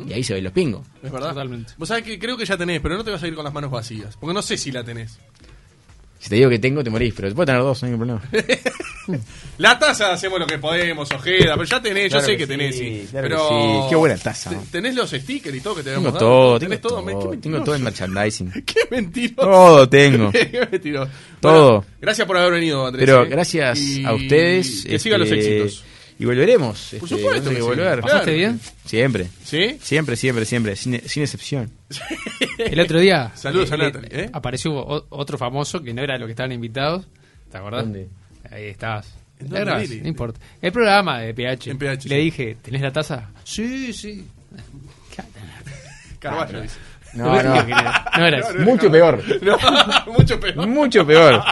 Y ahí se ven los pingos. Es verdad. Totalmente. Vos sabés que creo que ya tenés, pero no te vas a ir con las manos vacías. Porque no sé si la tenés. Si te digo que tengo, te morís, pero te puedo tener dos, no hay ningún problema. La taza hacemos lo que podemos, Ojeda, pero ya tenés, Claro yo sé que que, tenés, sí, sí. claro que pero... sí. Qué buena taza. ¿Tenés los stickers y todo que te Tengo todo, dado? tengo ¿Tenés todo? todo, qué tengo todo en merchandising. Qué mentiroso. Todo tengo. Qué mentiroso. Todo. Bueno, gracias por haber venido, Andrés. Pero ¿eh? gracias Y a ustedes. Que sigan los este, éxitos. Y volveremos. Por este, supuesto que que sí. volver. ¿Pasaste Claro. bien? Siempre. ¿Sí? Siempre, siempre, siempre. Sin, sin excepción. El otro día. Saludos a eh, Natalie, ¿eh? Apareció o- otro famoso que no era lo que estaban invitados. ¿Te acordás? ¿Dónde? Ahí estabas. ¿En La dónde, grabás, Lili? no importa. El programa de PH. En PH, Le sí. dije, ¿tenés la taza? Sí, sí. Carvalho dice. No, no. No era eso. Mucho peor. No, mucho peor. Mucho peor.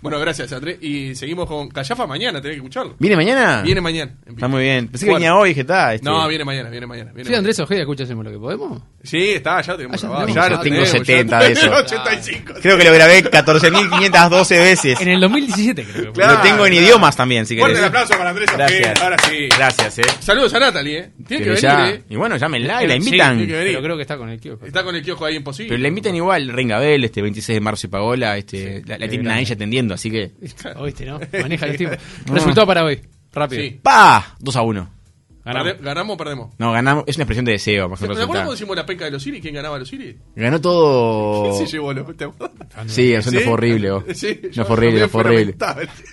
Bueno, gracias, Andrés. Y seguimos con Callafa mañana, tenés que escucharlo. ¿Viene mañana? Viene mañana. Está muy bien. Pensé que Fuerte. venía hoy, que está. Este... No, viene mañana, viene mañana. Viene Sí, mañana. Andrés Ojeda, escucha, hacemos lo que podemos. Sí, está, ya lo tenemos Ah, ya grabado. tenemos. Ya lo Yo tengo tenemos, ya 70 de eso. tenemos 85. Creo que lo grabé 14.512 veces. En el 2017 creo que fue. Claro. lo tengo en claro. idiomas también, si Fuerte querés. el aplauso para Andrés Ojeda, ahora sí. Gracias, eh. Saludos a Natalie, ¿eh? Tiene que venir, ya- ¿eh? Y bueno, llámenla y la Sí, invitan. venir. Pero creo que está con el kiosco. Está con el kiosco ahí imposible. Pero la invitan igual, Rengabel, este 26 de marzo y Pagola, este, la, tienen a grande. ella atendiendo, así que. Oíste, ¿no? Maneja el tiempo. Resultado para hoy. Rápido. Sí. ¡Pa! 2 a 1. Ganamos. ¿Ganamos o perdemos? No, ganamos, es una expresión de deseo, más ¿Te acuerdas cuando hicimos la penca de los Siri? ¿Quién ganaba los Siri? Ganó todo. ¿Quién se llevó los ¿te? Sí, el ¿Sí? fue horrible. vos. Sí, no fue horrible, no fue horrible.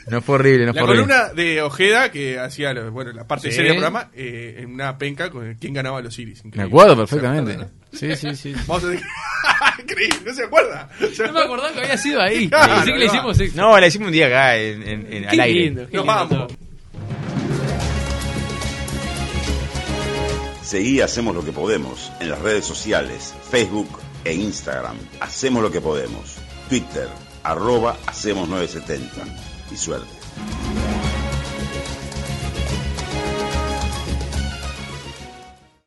No fue horrible, no La fue horrible. columna de Ojeda que hacía lo- bueno, la parte Sí. seria del programa eh, en una penca con el- quién ganaba los Iris. Me acuerdo ¿Se perfectamente. Sí, sí, sí. no? Vamos a tener- Increíble, no se acuerda. No me acordaba que había sido ahí. Claro, Así que le ahí va. hicimos. No, la hicimos un día acá en, en- en- Qué al aire. lindo, qué Nos lindo vamos. Seguí Hacemos lo que podemos en las redes sociales, Facebook e Instagram. Hacemos lo que podemos. Twitter, arroba Hacemos 970. Y suerte.